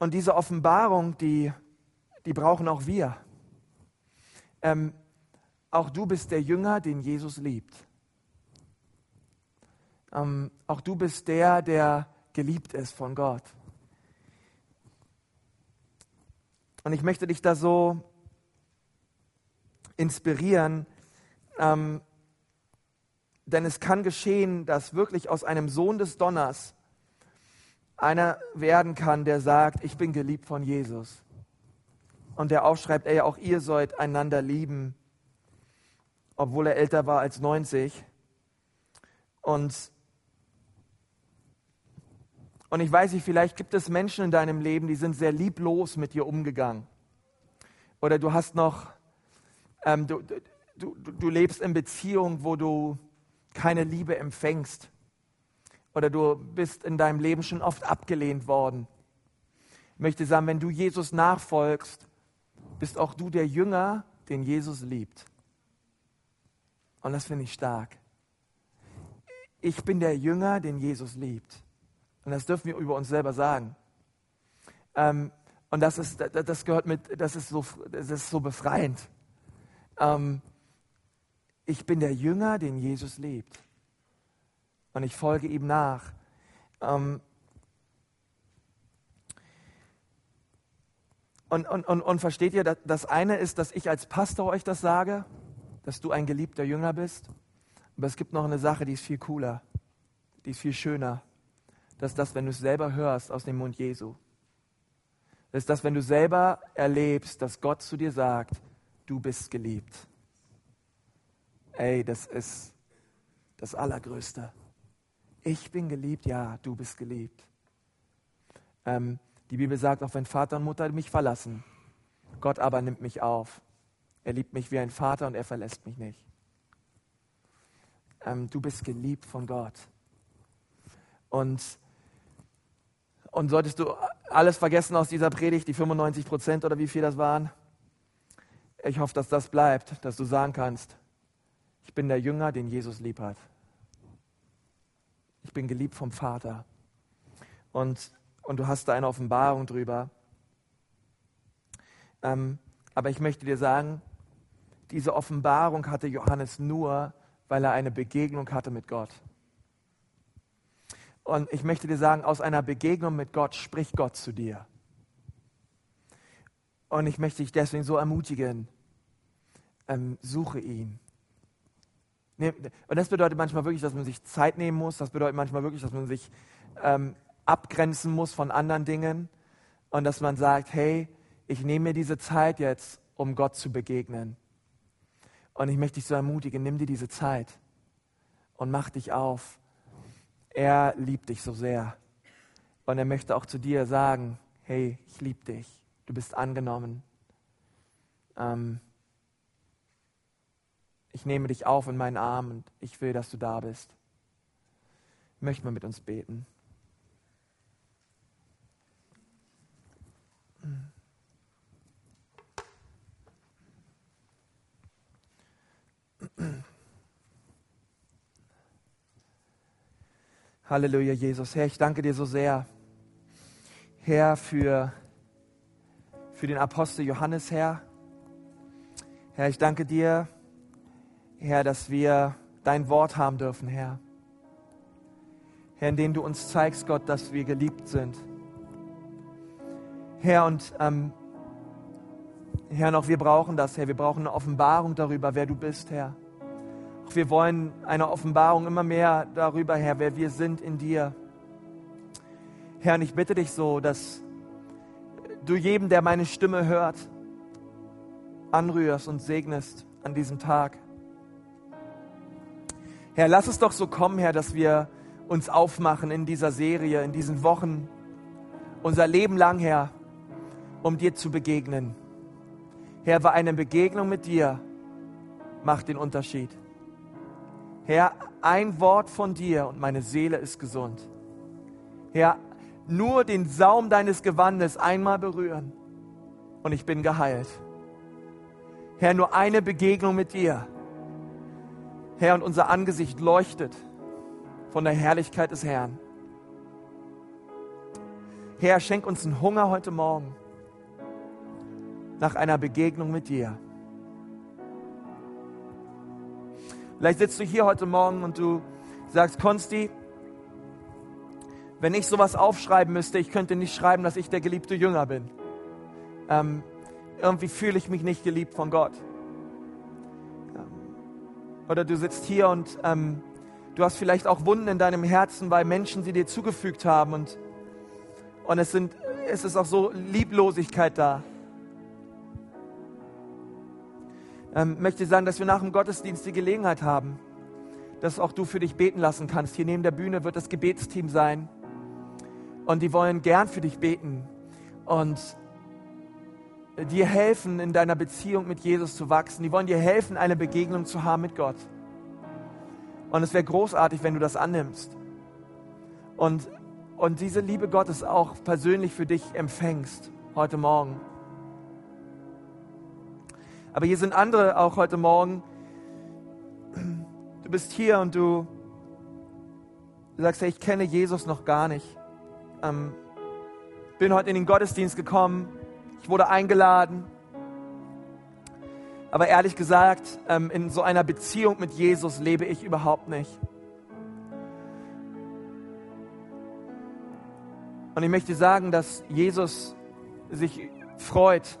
und diese Offenbarung, die, die brauchen auch wir. Ähm, auch du bist der Jünger, den Jesus liebt. Ähm, auch du bist der, der geliebt ist von Gott. Und ich möchte dich da so inspirieren, ähm, denn es kann geschehen, dass wirklich aus einem Sohn des Donners einer werden kann, der sagt, ich bin geliebt von Jesus. Und der aufschreibt, ey, auch ihr sollt einander lieben, obwohl er älter war als 90. Und, und ich weiß nicht, vielleicht gibt es Menschen in deinem Leben, die sind sehr lieblos mit dir umgegangen. Oder du hast noch, ähm, du, du, du lebst in Beziehungen, wo du keine Liebe empfängst. Oder du bist in deinem Leben schon oft abgelehnt worden. Ich möchte sagen, wenn du Jesus nachfolgst, bist auch du der Jünger, den Jesus liebt. Und das finde ich stark. Ich bin der Jünger, den Jesus liebt. Und das dürfen wir über uns selber sagen. Ähm, und das ist, das gehört mit, das ist so, das ist so befreiend. Ähm, ich bin der Jünger, den Jesus liebt. Und ich folge ihm nach. Ähm und, und, und, und versteht ihr, das eine ist, dass ich als Pastor euch das sage, dass du ein geliebter Jünger bist. Aber es gibt noch eine Sache, die ist viel cooler, die ist viel schöner. Das ist das, wenn du es selber hörst aus dem Mund Jesu. Das ist das, wenn du selber erlebst, dass Gott zu dir sagt, du bist geliebt ey, das ist das Allergrößte. Ich bin geliebt, ja, du bist geliebt. Ähm, die Bibel sagt, auch wenn Vater und Mutter mich verlassen, Gott aber nimmt mich auf. Er liebt mich wie ein Vater und er verlässt mich nicht. Ähm, du bist geliebt von Gott. Und, und solltest du alles vergessen aus dieser Predigt, die 95 Prozent oder wie viel das waren, ich hoffe, dass das bleibt, dass du sagen kannst, ich bin der Jünger, den Jesus lieb hat. Ich bin geliebt vom Vater. Und, und du hast da eine Offenbarung drüber. Ähm, aber ich möchte dir sagen, diese Offenbarung hatte Johannes nur, weil er eine Begegnung hatte mit Gott. Und ich möchte dir sagen, aus einer Begegnung mit Gott spricht Gott zu dir. Und ich möchte dich deswegen so ermutigen, ähm, suche ihn. Und das bedeutet manchmal wirklich, dass man sich Zeit nehmen muss. Das bedeutet manchmal wirklich, dass man sich ähm, abgrenzen muss von anderen Dingen. Und dass man sagt, hey, ich nehme mir diese Zeit jetzt, um Gott zu begegnen. Und ich möchte dich so ermutigen, nimm dir diese Zeit und mach dich auf. Er liebt dich so sehr. Und er möchte auch zu dir sagen, hey, ich liebe dich. Du bist angenommen. Ähm, ich nehme dich auf in meinen Arm und ich will, dass du da bist. Ich möchte mal mit uns beten. Halleluja, Jesus. Herr, ich danke dir so sehr, Herr, für, für den Apostel Johannes, Herr. Herr, ich danke dir Herr, dass wir dein Wort haben dürfen, Herr. Herr, in dem du uns zeigst, Gott, dass wir geliebt sind. Herr, und ähm, Herr, noch wir brauchen das, Herr. Wir brauchen eine Offenbarung darüber, wer du bist, Herr. Auch wir wollen eine Offenbarung immer mehr darüber, Herr, wer wir sind in dir. Herr, und ich bitte dich so, dass du jedem, der meine Stimme hört, anrührst und segnest an diesem Tag. Herr, lass es doch so kommen, Herr, dass wir uns aufmachen in dieser Serie, in diesen Wochen, unser Leben lang, Herr, um dir zu begegnen. Herr, weil eine Begegnung mit dir macht den Unterschied. Herr, ein Wort von dir und meine Seele ist gesund. Herr, nur den Saum deines Gewandes einmal berühren und ich bin geheilt. Herr, nur eine Begegnung mit dir. Herr, und unser Angesicht leuchtet von der Herrlichkeit des Herrn. Herr, schenk uns einen Hunger heute Morgen nach einer Begegnung mit dir. Vielleicht sitzt du hier heute Morgen und du sagst, Konsti, wenn ich sowas aufschreiben müsste, ich könnte nicht schreiben, dass ich der geliebte Jünger bin. Ähm, irgendwie fühle ich mich nicht geliebt von Gott. Oder du sitzt hier und ähm, du hast vielleicht auch Wunden in deinem Herzen, weil Menschen sie dir zugefügt haben und, und es, sind, es ist auch so Lieblosigkeit da. ähm, möchte sagen, dass wir nach dem Gottesdienst die Gelegenheit haben, dass auch du für dich beten lassen kannst. Hier neben der Bühne wird das Gebetsteam sein und die wollen gern für dich beten und dir helfen, in deiner Beziehung mit Jesus zu wachsen. Die wollen dir helfen, eine Begegnung zu haben mit Gott. Und es wäre großartig, wenn du das annimmst und, und diese Liebe Gottes auch persönlich für dich empfängst heute Morgen. Aber hier sind andere auch heute Morgen. Du bist hier und du, sagst, hey, ich kenne Jesus noch gar nicht. Ähm, bin heute in den Gottesdienst gekommen. Ich wurde eingeladen. Aber ehrlich gesagt, ähm, in so einer Beziehung mit Jesus lebe ich überhaupt nicht. Und ich möchte sagen, dass Jesus sich freut,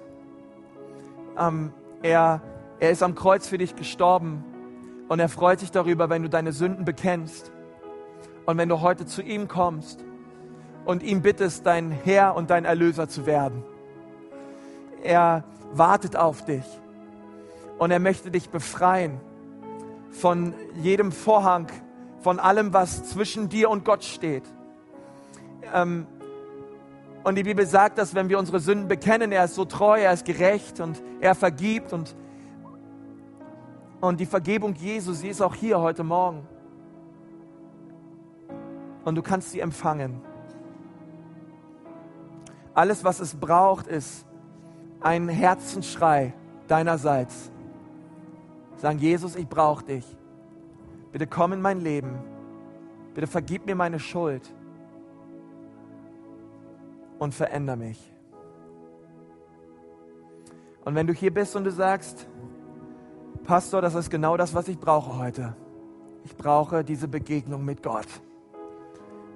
ähm, er, er ist am Kreuz für dich gestorben und er freut sich darüber, wenn du deine Sünden bekennst und wenn du heute zu ihm kommst und ihm bittest, dein Herr und dein Erlöser zu werden. Er wartet auf dich und er möchte dich befreien von jedem Vorhang, von allem, was zwischen dir und Gott steht. Ähm, und die Bibel sagt, dass wenn wir unsere Sünden bekennen, er ist so treu, er ist gerecht und er vergibt. Und, und die Vergebung Jesu, sie ist auch hier heute Morgen. Und du kannst sie empfangen. Alles, was es braucht, ist ein Herzensschrei deinerseits. Sagen, Jesus, ich brauche dich. Bitte komm in mein Leben. Bitte vergib mir meine Schuld und veränder mich. Und wenn du hier bist und du sagst, Pastor, das ist genau das, was ich brauche heute. Ich brauche diese Begegnung mit Gott.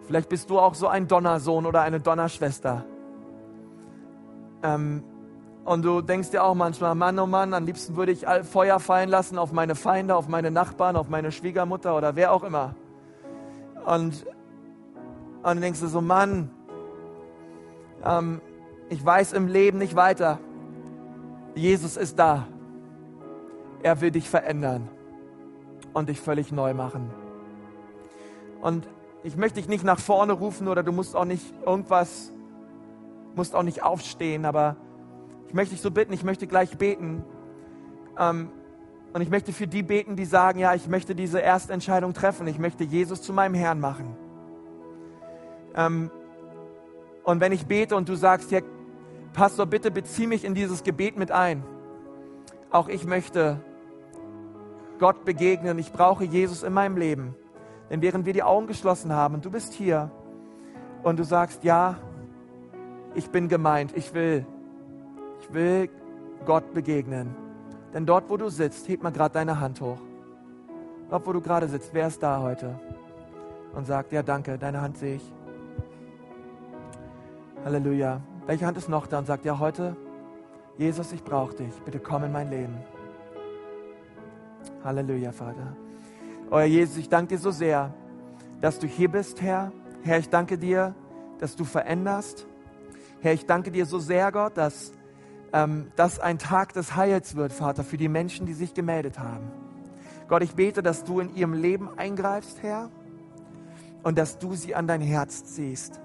Vielleicht bist du auch so ein Donnersohn oder eine Donnerschwester. Ähm, und du denkst dir auch manchmal, Mann, oh Mann, am liebsten würde ich Feuer fallen lassen auf meine Feinde, auf meine Nachbarn, auf meine Schwiegermutter oder wer auch immer. Und, und dann denkst du so, Mann, ähm, ich weiß im Leben nicht weiter. Jesus ist da. Er will dich verändern und dich völlig neu machen. Und ich möchte dich nicht nach vorne rufen oder du musst auch nicht irgendwas, musst auch nicht aufstehen, aber ich möchte dich so bitten, ich möchte gleich beten. Ähm, und ich möchte für die beten, die sagen, ja, ich möchte diese erste Entscheidung treffen. Ich möchte Jesus zu meinem Herrn machen. Ähm, und wenn ich bete und du sagst, ja, Pastor, bitte bezieh mich in dieses Gebet mit ein. Auch ich möchte Gott begegnen. Ich brauche Jesus in meinem Leben. Denn während wir die Augen geschlossen haben du bist hier und du sagst, ja, ich bin gemeint, ich will, ich will Gott begegnen. Denn dort, wo du sitzt, heb mal gerade deine Hand hoch. Dort, wo du gerade sitzt, wer ist da heute? Und sagt, ja, danke, deine Hand sehe ich. Halleluja. Welche Hand ist noch da und sagt, ja, heute, Jesus, ich brauche dich. Bitte komm in mein Leben. Halleluja, Vater. Euer Jesus, ich danke dir so sehr, dass du hier bist, Herr. Herr, ich danke dir, dass du veränderst. Herr, ich danke dir so sehr, Gott, dass ähm, das ein Tag des Heils wird, Vater, für die Menschen, die sich gemeldet haben. Gott, ich bete, dass du in ihrem Leben eingreifst, Herr, und dass du sie an dein Herz ziehst.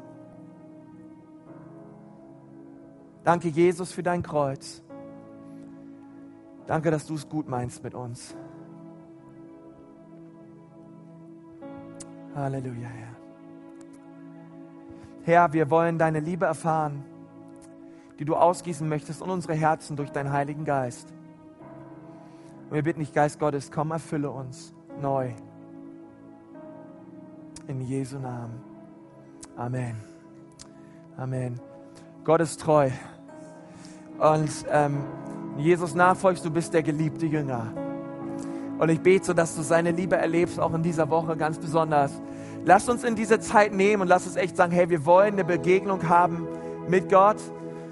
Danke, Jesus, für dein Kreuz. Danke, dass du es gut meinst mit uns. Halleluja, Herr. Herr, wir wollen deine Liebe erfahren, die du ausgießen möchtest in unsere Herzen durch deinen Heiligen Geist. Und wir bitten dich, Geist Gottes, komm, erfülle uns neu. In Jesu Namen. Amen. Amen. Gott ist treu. Und ähm, Jesus nachfolgst, du bist der geliebte Jünger. Und ich bete so, dass du seine Liebe erlebst, auch in dieser Woche ganz besonders. Lass uns in diese Zeit nehmen und lass uns echt sagen, hey, wir wollen eine Begegnung haben mit Gott.